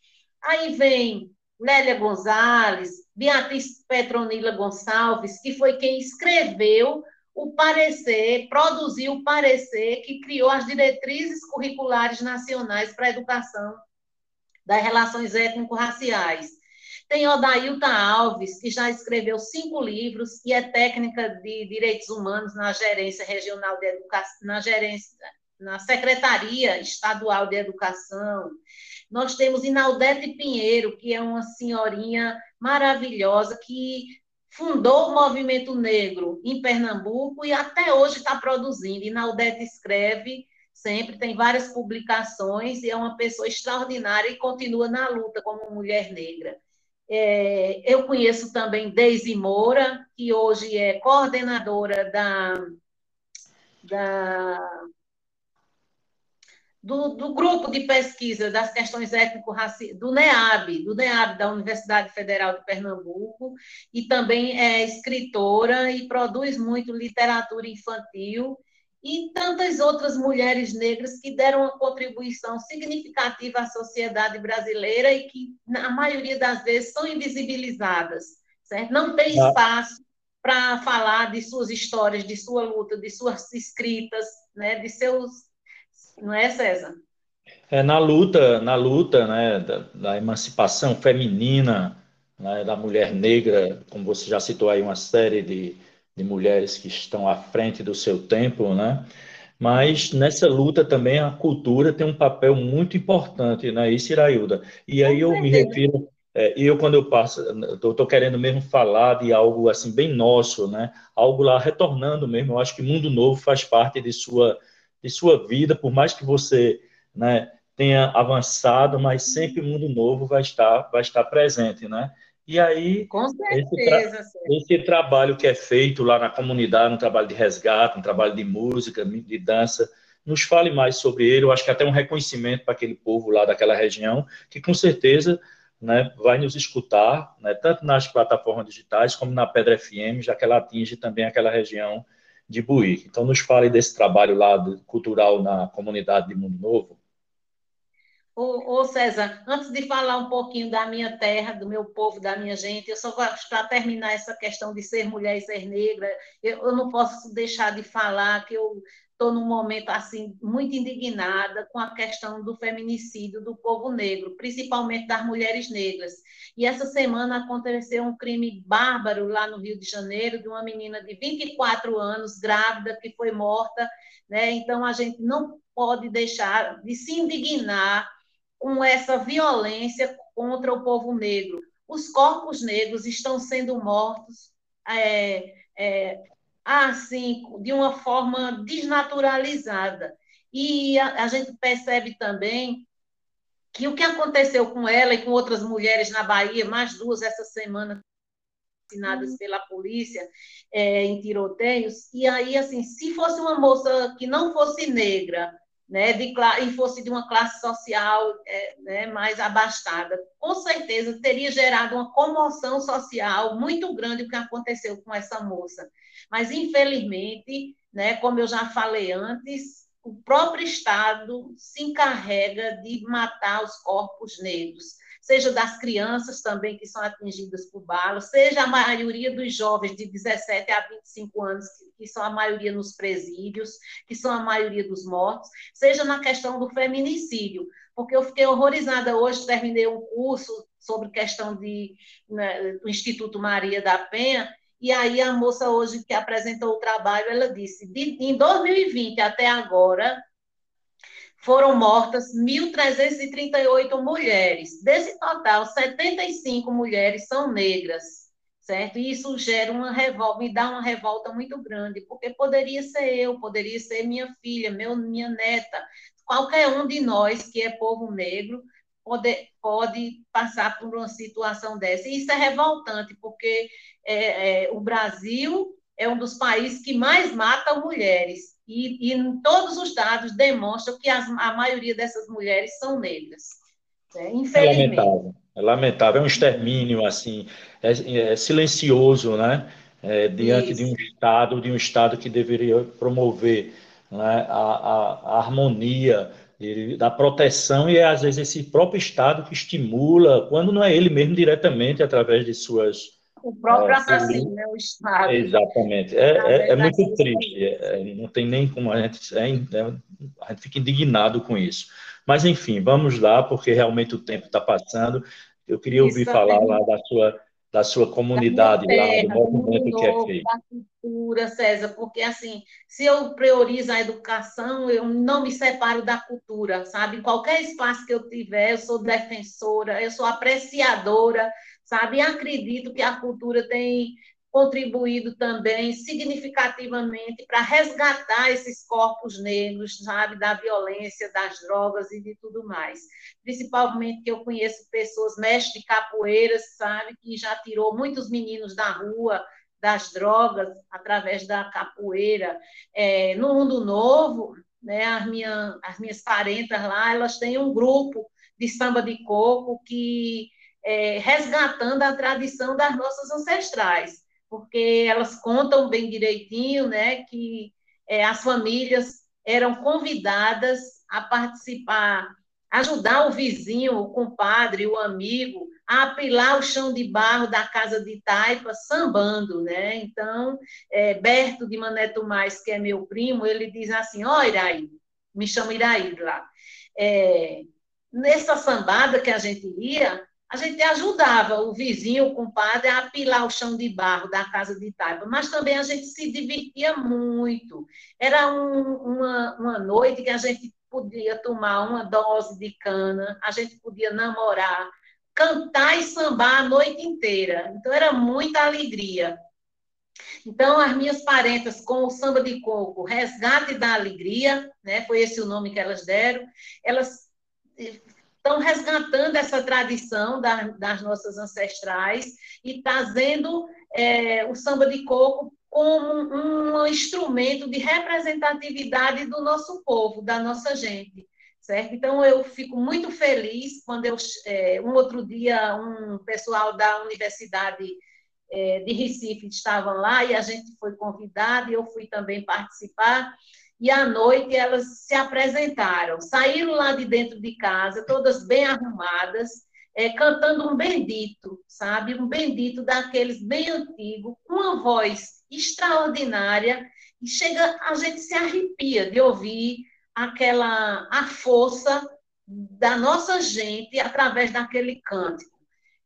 [SPEAKER 3] Aí vem Lélia Gonzalez, Beatriz Petronila Gonçalves, que foi quem escreveu o parecer, produziu o parecer que criou as diretrizes curriculares nacionais para a educação das relações étnico-raciais. Tem Odailta Alves, que já escreveu cinco livros e é técnica de direitos humanos na gerência regional de educação, na gerência, na Secretaria Estadual de Educação. Nós temos Inaldete Pinheiro, que é uma senhorinha maravilhosa que fundou o movimento negro em Pernambuco e até hoje está produzindo. Inaldete escreve sempre, tem várias publicações e é uma pessoa extraordinária e continua na luta como mulher negra. É, eu conheço também Deise Moura, que hoje é coordenadora da, da do, do, grupo de pesquisa das questões étnico-raciais, do NEAB, do NEAB, da Universidade Federal de Pernambuco, e também é escritora e produz muito literatura infantil, e tantas outras mulheres negras que deram uma contribuição significativa à sociedade brasileira e que, na maioria das vezes, são invisibilizadas, certo? Não tem ah. espaço para falar de suas histórias, de sua luta, de suas escritas, né, de seus não é, César?
[SPEAKER 2] É, na luta, na luta né, da, da emancipação feminina, né, da mulher negra, como você já citou aí uma série de, de mulheres que estão à frente do seu tempo, né? Mas nessa luta também a cultura tem um papel muito importante, né? Isso, Irailda. E aí eu me refiro, é, eu quando eu passo, eu estou querendo mesmo falar de algo assim bem nosso, né? Algo lá retornando mesmo. Eu acho que Mundo Novo faz parte de sua de sua vida, por mais que você né, tenha avançado, mas sempre o mundo novo vai estar, vai estar presente, né? E aí,
[SPEAKER 3] certeza,
[SPEAKER 2] esse, tra esse, trabalho que é feito lá na comunidade, um trabalho de resgate, um trabalho de música, de dança, nos fale mais sobre ele. Eu acho que até um reconhecimento para aquele povo lá daquela região, que com certeza né, vai nos escutar, né, tanto nas plataformas digitais como na Pedra FM, já que ela atinge também aquela região de Buíque. Então, nos fale desse trabalho lá do, cultural na comunidade de Mundo Novo.
[SPEAKER 3] Ô, ô, César, antes de falar um pouquinho da minha terra, do meu povo, da minha gente, eu só para terminar essa questão de ser mulher e ser negra, eu, eu não posso deixar de falar que eu estou num momento assim muito indignada com a questão do feminicídio do povo negro, principalmente das mulheres negras. E essa semana aconteceu um crime bárbaro lá no Rio de Janeiro de uma menina de 24 anos, grávida, que foi morta. Né? Então, a gente não pode deixar de se indignar com essa violência contra o povo negro. Os corpos negros estão sendo mortos é, é, assim, de uma forma desnaturalizada. E a, a gente percebe também que o que aconteceu com ela e com outras mulheres na Bahia, mais duas essa semana assassinadas uhum. pela polícia é, em tiroteios, e aí, assim, se fosse uma moça que não fosse negra, né, de, e fosse de uma classe social é, né, mais abastada, com certeza teria gerado uma comoção social muito grande o que aconteceu com essa moça. Mas, infelizmente, né, como eu já falei antes, o próprio Estado se encarrega de matar os corpos negros, seja das crianças também que são atingidas por balas, seja a maioria dos jovens de 17 a 25 anos, que são a maioria nos presídios, que são a maioria dos mortos, seja na questão do feminicídio, porque eu fiquei horrorizada hoje, terminei um curso sobre questão de, né, do Instituto Maria da Penha, e aí a moça hoje que apresentou o trabalho, ela disse, de, em 2020 até agora, foram mortas 1.338 mulheres. Desse total, 75 mulheres são negras, certo? E isso gera uma revolta, me dá uma revolta muito grande, porque poderia ser eu, poderia ser minha filha, meu, minha neta, qualquer um de nós que é povo negro pode, pode passar por uma situação dessa. E isso é revoltante, porque é, é, o Brasil é um dos países que mais mata mulheres. E, e todos os dados demonstram que as, a maioria dessas mulheres são negras. Né? Infelizmente.
[SPEAKER 2] É lamentável. É lamentável, é um extermínio assim, é, é silencioso, né? É, diante Isso. de um Estado, de um Estado que deveria promover né, a, a, a harmonia, da proteção e às vezes esse próprio Estado que estimula, quando não é ele mesmo diretamente através de suas
[SPEAKER 3] o próprio é, assassino, né, o Estado.
[SPEAKER 2] Exatamente. É, é, é muito triste. É, é, não tem nem como a gente. É, a gente fica indignado com isso. Mas, enfim, vamos lá, porque realmente o tempo está passando. Eu queria ouvir isso falar lá da sua, da sua comunidade, terra, lá, do movimento do que é feito. Da
[SPEAKER 3] cultura, César, porque, assim, se eu priorizo a educação, eu não me separo da cultura, sabe? Em qualquer espaço que eu tiver, eu sou defensora, eu sou apreciadora sabe? E acredito que a cultura tem contribuído também significativamente para resgatar esses corpos negros, sabe, da violência, das drogas e de tudo mais. Principalmente que eu conheço pessoas, mestres de capoeiras, sabe, que já tirou muitos meninos da rua, das drogas, através da capoeira. É, no Mundo Novo, né, as, minha, as minhas parentas lá, elas têm um grupo de samba de coco que é, resgatando a tradição das nossas ancestrais, porque elas contam bem direitinho, né, que é, as famílias eram convidadas a participar, ajudar o vizinho, o compadre, o amigo a apilar o chão de barro da casa de Taipa sambando, né? Então, é, Berto de Mané Tomás, que é meu primo, ele diz assim, ó oh, Iraí, me chama Iraí lá, é, nessa sambada que a gente ia, a gente ajudava o vizinho, o compadre, a apilar o chão de barro da casa de Taipa, mas também a gente se divertia muito. Era um, uma, uma noite que a gente podia tomar uma dose de cana, a gente podia namorar, cantar e sambar a noite inteira. Então, era muita alegria. Então, as minhas parentas com o samba de coco, Resgate da Alegria, né, foi esse o nome que elas deram, elas estão resgatando essa tradição da, das nossas ancestrais e trazendo é, o samba de coco como um instrumento de representatividade do nosso povo, da nossa gente. Certo? Então, eu fico muito feliz quando eu, é, um outro dia, um pessoal da Universidade é, de Recife estavam lá e a gente foi convidado e eu fui também participar e à noite elas se apresentaram, saíram lá de dentro de casa, todas bem arrumadas, é, cantando um bendito, sabe? Um bendito daqueles bem antigos, com uma voz extraordinária, e chega, a gente se arrepia de ouvir aquela, a força da nossa gente através daquele cântico.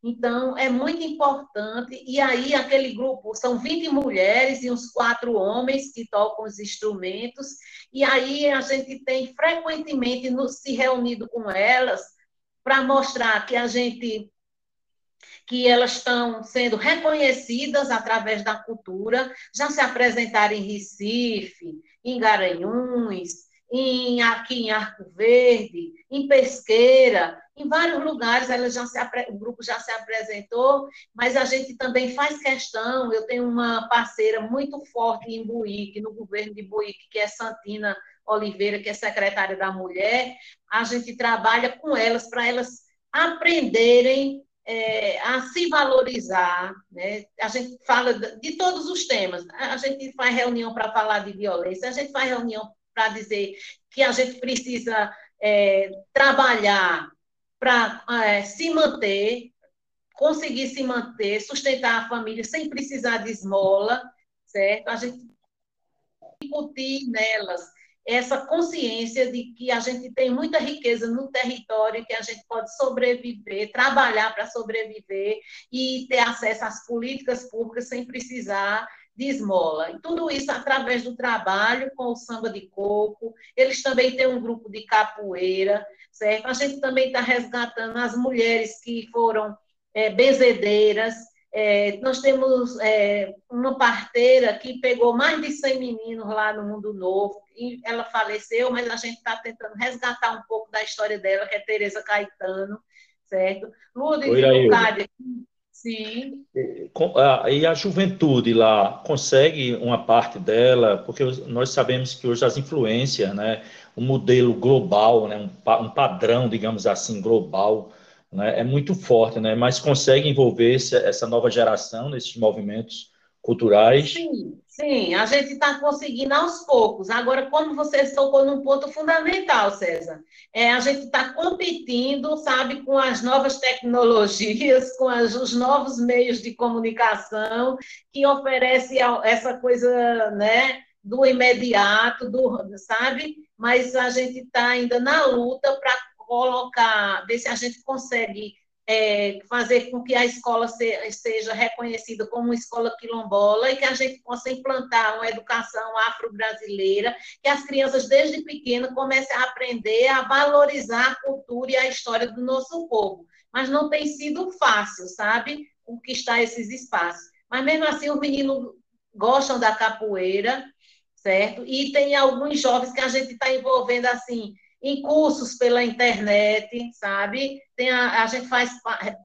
[SPEAKER 3] Então, é muito importante. E aí, aquele grupo, são 20 mulheres e uns quatro homens que tocam os instrumentos. E aí, a gente tem frequentemente nos, se reunido com elas para mostrar que a gente que elas estão sendo reconhecidas através da cultura, já se apresentaram em Recife, em Garanhuns, em, aqui em Arco Verde, em Pesqueira, em vários lugares ela já se, o grupo já se apresentou, mas a gente também faz questão, eu tenho uma parceira muito forte em Buíque, no governo de Buíque, que é Santina Oliveira, que é secretária da Mulher, a gente trabalha com elas para elas aprenderem é, a se valorizar, né? A gente fala de todos os temas. A gente faz reunião para falar de violência, a gente faz reunião para dizer que a gente precisa é, trabalhar para é, se manter, conseguir se manter, sustentar a família sem precisar de esmola, certo? A gente incutir nelas essa consciência de que a gente tem muita riqueza no território, que a gente pode sobreviver, trabalhar para sobreviver e ter acesso às políticas públicas sem precisar de esmola. E tudo isso através do trabalho com o samba de coco. Eles também têm um grupo de capoeira, certo? A gente também está resgatando as mulheres que foram é, benzedeiras, É, nós temos é, uma parteira que pegou mais de 100 meninos lá no Mundo Novo, e ela faleceu, mas a gente está tentando resgatar um pouco da história dela, que é Tereza Caetano, certo?
[SPEAKER 2] Ludwig Cádia, sim. E a juventude lá consegue uma parte dela, porque nós sabemos que hoje as influências, né, um modelo global, né, um, um padrão, digamos assim, global, né, é muito forte, né, mas consegue envolver essa nova geração nesses movimentos culturais.
[SPEAKER 3] Sim, sim, a gente está conseguindo aos poucos. Agora, como você tocou num ponto fundamental, César, é, a gente está competindo, sabe, com as novas tecnologias, com as, os novos meios de comunicação que oferece essa coisa, né, do imediato, do, sabe? Mas a gente está ainda na luta para colocar, ver se a gente consegue é, fazer com que a escola se, seja reconhecida como escola quilombola e que a gente possa implantar uma educação afro-brasileira, que as crianças desde pequenas comecem a aprender a valorizar a cultura e a história do nosso povo. Mas não tem sido fácil, sabe, conquistar esses espaços. Mas mesmo assim, os meninos gostam da capoeira, certo? E tem alguns jovens que a gente está envolvendo assim em cursos pela internet, sabe? Tem a, a gente faz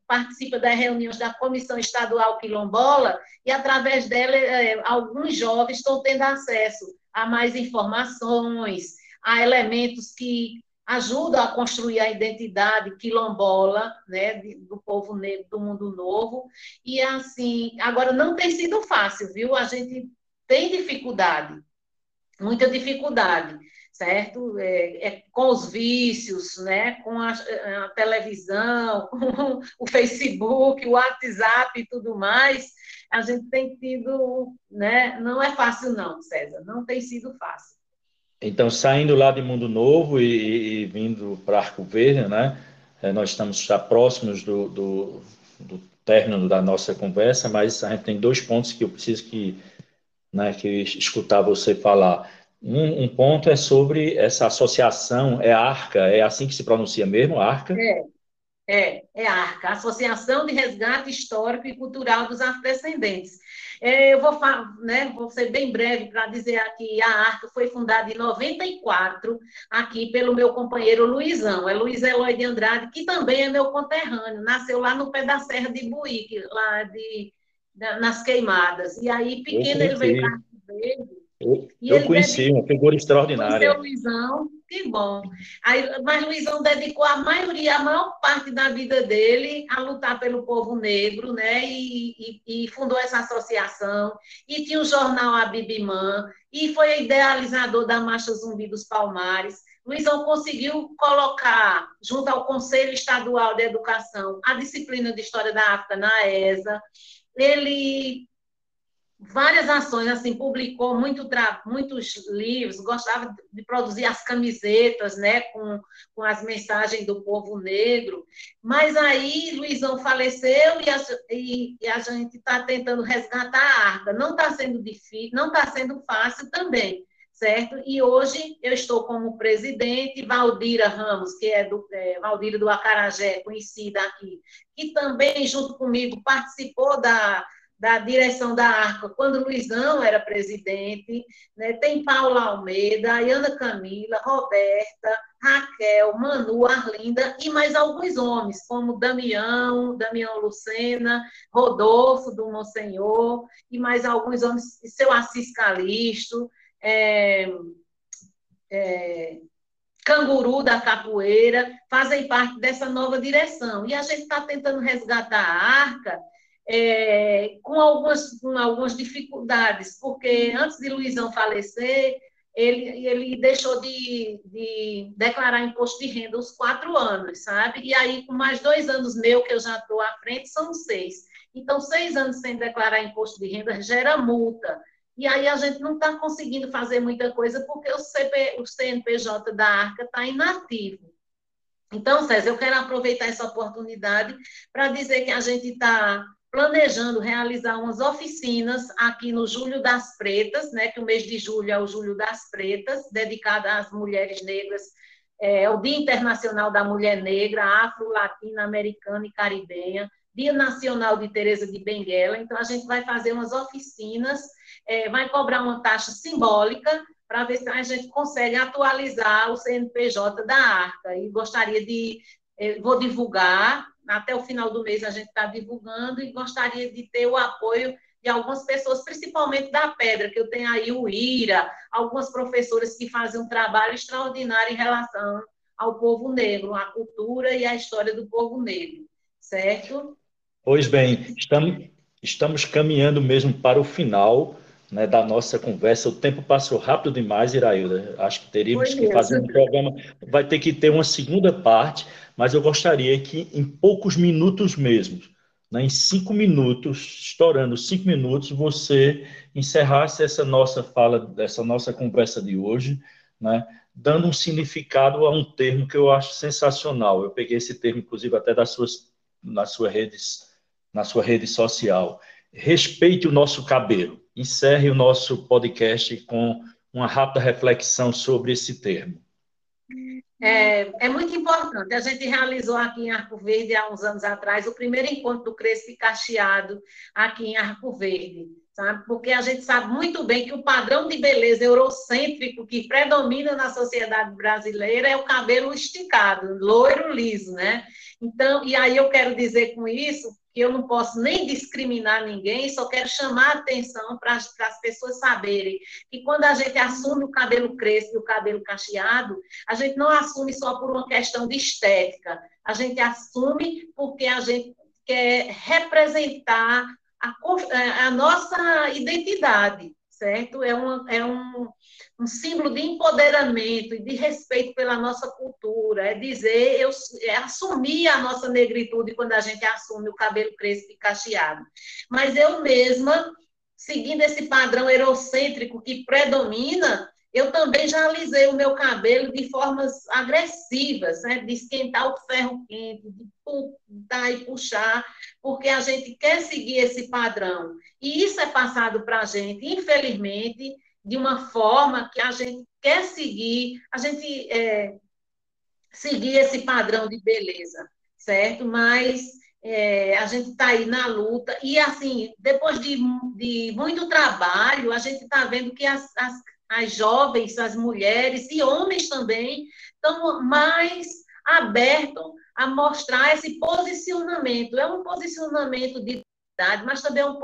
[SPEAKER 3] participa das reuniões da Comissão Estadual Quilombola e através dela é, alguns jovens estão tendo acesso a mais informações, a elementos que ajudam a construir a identidade quilombola, né, do povo negro do mundo novo. E assim, agora não tem sido fácil, viu? A gente tem dificuldade, muita dificuldade certo? É, é, com os vícios, né? com a, a, televisão, com o Facebook, o WhatsApp e tudo mais, a gente tem tido, né? não é fácil não, César, não tem sido fácil.
[SPEAKER 2] Então, saindo lá de Mundo Novo e, e vindo para Arco Verde, né? É, nós estamos já próximos do, do, do término da nossa conversa, mas a gente tem dois pontos que eu preciso que, né, que escutar você falar. Um, um, ponto é sobre essa associação, é ARCA, é assim que se pronuncia mesmo, ARCA?
[SPEAKER 3] É, é, é ARCA, Associação de Resgate Histórico e Cultural dos Afrodescendentes. É, eu vou, né, vou ser bem breve para dizer aqui, a ARCA foi fundada em 94, aqui pelo meu companheiro Luizão, é Luiz Eloy de Andrade, que também é meu conterrâneo, nasceu lá no pé da Serra de Buíque, lá de, nas Queimadas, e aí pequeno ele veio para Verde,
[SPEAKER 2] eu, eu conheci, uma figura extraordinária.
[SPEAKER 3] Conheceu o Luizão, que bom. Aí, mas Luizão dedicou a maioria, a maior parte da vida dele a lutar pelo povo negro, né? E, e, e fundou essa associação. E tinha o jornal Abibimã, e foi idealizador da Marcha Zumbi dos Palmares. Luizão conseguiu colocar, junto ao Conselho Estadual de Educação, a disciplina de História da África na ESA. Ele várias ações, assim, publicou muito muitos livros, gostava de produzir as camisetas, né, com, com as mensagens do povo negro, mas aí Luizão faleceu e a, e, e a gente está tentando resgatar a arca, não está sendo difícil, não está sendo fácil também, certo? E hoje eu estou como presidente, Valdira Ramos, que é do é, Valdira do Acarajé, conhecida aqui, que também, junto comigo, participou da da direção da ARCA, quando Luizão era presidente, né? tem Paula Almeida, Ana Camila, Roberta, Raquel, Manu, Arlinda e mais alguns homens, como Damião, Damião Lucena, Rodolfo do Monsenhor, e mais alguns homens, seu Assis Calixto, é, é, Canguru da Capoeira, fazem parte dessa nova direção. E a gente está tentando resgatar a arca é, com, algumas, com algumas dificuldades, porque antes de Luizão falecer, ele, ele deixou de, de declarar imposto de renda os quatro anos, sabe? E aí, com mais dois anos meu, que eu já estou à frente, são seis. Então, seis anos sem declarar imposto de renda gera multa. E aí a gente não está conseguindo fazer muita coisa porque o, CP, o CNPJ da Arca está inativo. Então, César, eu quero aproveitar essa oportunidade para dizer que a gente está planejando realizar umas oficinas aqui no Julho das Pretas, né, que o mês de julho é o Julho das Pretas, dedicado às mulheres negras, é, o Dia Internacional da Mulher Negra, afro, latina, americana e caribenha. Dia Nacional de Teresa de Benguela, então a gente vai fazer umas oficinas, é, vai cobrar uma taxa simbólica para ver se a gente consegue atualizar o CNPJ da Arca. E gostaria de, é, vou divulgar, até o final do mês a gente está divulgando, e gostaria de ter o apoio de algumas pessoas, principalmente da Pedra, que eu tenho aí o Ira, algumas professoras que fazem um trabalho extraordinário em relação ao povo negro, à cultura e à história do povo negro, certo?
[SPEAKER 2] Pois bem, estamos, estamos caminhando mesmo para o final né, da nossa conversa. O tempo passou rápido demais, Irailda. Acho que teríamos Foi que mesmo. fazer um programa. Vai ter que ter uma segunda parte, mas eu gostaria que, em poucos minutos mesmo, né, em cinco minutos, estourando cinco minutos, você encerrasse essa nossa fala, essa nossa conversa de hoje, né, dando um significado a um termo que eu acho sensacional. Eu peguei esse termo, inclusive, até das suas, nas suas redes na sua rede social. Respeite o nosso cabelo. Encerre o nosso podcast com uma rápida reflexão sobre esse termo.
[SPEAKER 3] É, é, muito importante. A gente realizou aqui em Arco Verde, há uns anos atrás, o primeiro encontro do Crespo e Cacheado aqui em Arco Verde, sabe? Porque a gente sabe muito bem que o padrão de beleza eurocêntrico que predomina na sociedade brasileira é o cabelo esticado, loiro liso, né? Então, e aí eu quero dizer com isso que eu não posso nem discriminar ninguém, só quero chamar a atenção para as pessoas saberem que quando a gente assume o cabelo crespo e o cabelo cacheado, a gente não assume só por uma questão de estética, a gente assume porque a gente quer representar a, a nossa identidade, certo? É, uma, é um, um símbolo de empoderamento e de respeito pela nossa cultura, é dizer, eu, é assumir a nossa negritude quando a gente assume o cabelo crespo e cacheado. Mas eu mesma, seguindo esse padrão eurocêntrico que predomina, eu também já alisei o meu cabelo de formas agressivas, né? de esquentar o ferro quente, de dar e puxar, porque a gente quer seguir esse padrão. E isso é passado para a gente, infelizmente, de uma forma que a gente quer seguir, a gente é, seguir esse padrão de beleza, certo? Mas é, a gente está aí na luta, e assim, depois de, de muito trabalho, a gente está vendo que as, as, as jovens, as mulheres e homens também estão mais abertos a mostrar esse posicionamento. É um posicionamento de idade, mas também é um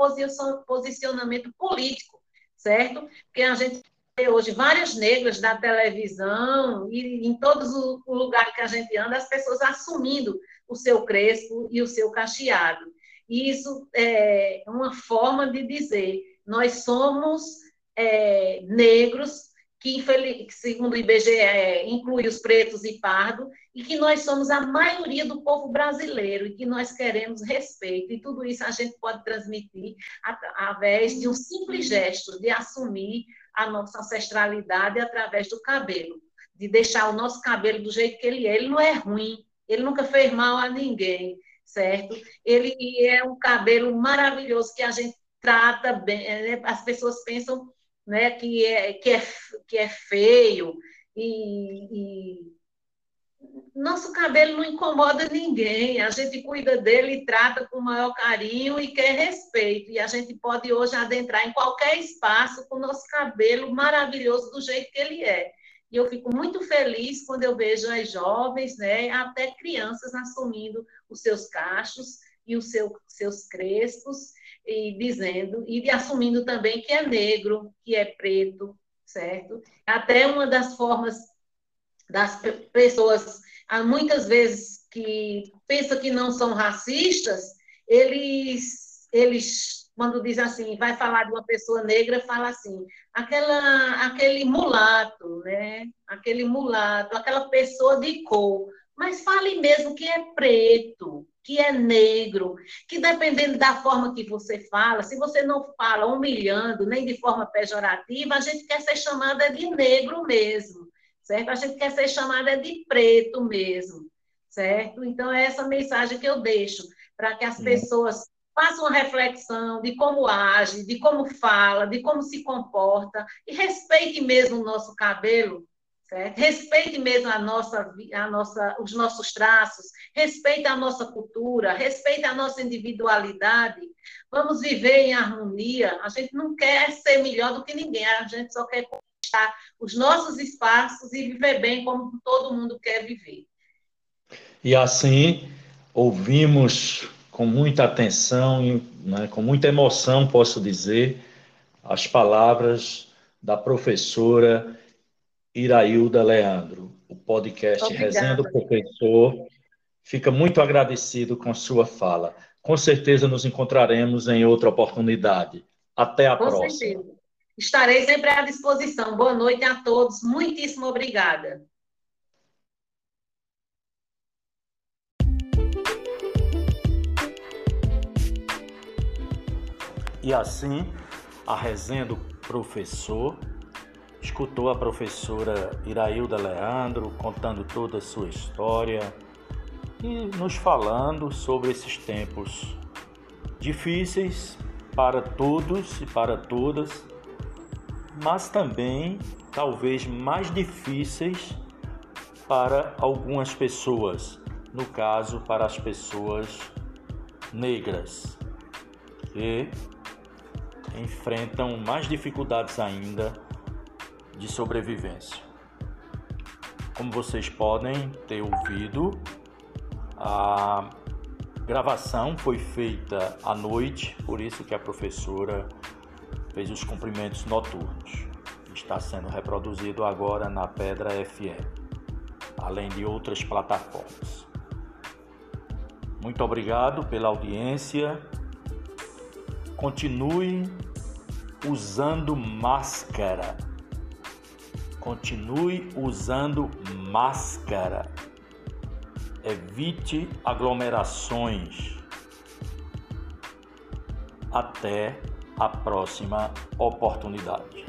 [SPEAKER 3] posicionamento político certo? Porque a gente vê hoje várias negras da televisão e em todos os lugares que a gente anda, as pessoas assumindo o seu crespo e o seu cacheado. E isso é uma forma de dizer, nós somos é, negros que, segundo o IBGE, é, inclui os pretos e pardos, e que nós somos a maioria do povo brasileiro e que nós queremos respeito. E tudo isso a gente pode transmitir através de um simples gesto de assumir a nossa ancestralidade através do cabelo, de deixar o nosso cabelo do jeito que ele é. Ele não é ruim, ele nunca fez mal a ninguém, certo? Ele é um cabelo maravilhoso que a gente trata bem. Né? As pessoas pensam né, que, é, que, é, que é feio e, e nosso cabelo não incomoda ninguém, a gente cuida dele trata com o maior carinho e quer respeito. E a gente pode hoje adentrar em qualquer espaço com o nosso cabelo maravilhoso do jeito que ele é. E eu fico muito feliz quando eu vejo as jovens, né, até crianças assumindo os seus cachos e os seu, seus crespos e dizendo e assumindo também que é negro, que é preto, certo? Até uma das formas das pessoas, muitas vezes que pensam que não são racistas, eles, eles quando diz assim, vai falar de uma pessoa negra, fala assim, aquela, aquele mulato, né? Aquele mulato, aquela pessoa de cor. Mas fale mesmo que é preto, que é negro, que dependendo da forma que você fala, se você não fala humilhando, nem de forma pejorativa, a gente quer ser chamada de negro mesmo, certo? A gente quer ser chamada de preto mesmo, certo? Então, é essa mensagem que eu deixo, para que as pessoas façam uma reflexão de como age, de como fala, de como se comporta, e respeite mesmo o nosso cabelo, Certo? Respeite mesmo a nossa, a nossa, os nossos traços, respeite a nossa cultura, respeite a nossa individualidade. Vamos viver em harmonia. A gente não quer ser melhor do que ninguém, a gente só quer conquistar os nossos espaços e viver bem como todo mundo quer viver.
[SPEAKER 4] E assim, ouvimos com muita atenção, né, com muita emoção, posso dizer, as palavras da professora Irailda Leandro. O podcast Obrigada. Resenha do Professor fica muito agradecido com sua fala. Com certeza nos encontraremos em outra oportunidade. Até a com próxima. Certeza.
[SPEAKER 3] Estarei sempre à disposição. Boa noite a todos. Muitíssimo obrigada.
[SPEAKER 2] E assim, a resenha do professor escutou a professora Irailda Leandro contando toda a sua história e nos falando sobre esses tempos difíceis para todos e para todas, mas também talvez mais difíceis para algumas pessoas, no caso para as pessoas negras, que enfrentam mais dificuldades ainda de sobrevivência. Como vocês podem ter ouvido, a gravação foi feita à noite, por isso que a professora fez os cumprimentos noturnos. Está sendo reproduzido agora na Pedra FM, além de outras plataformas. Muito obrigado pela audiência. Continue usando máscara Continue usando máscara. Evite aglomerações. Até a próxima oportunidade.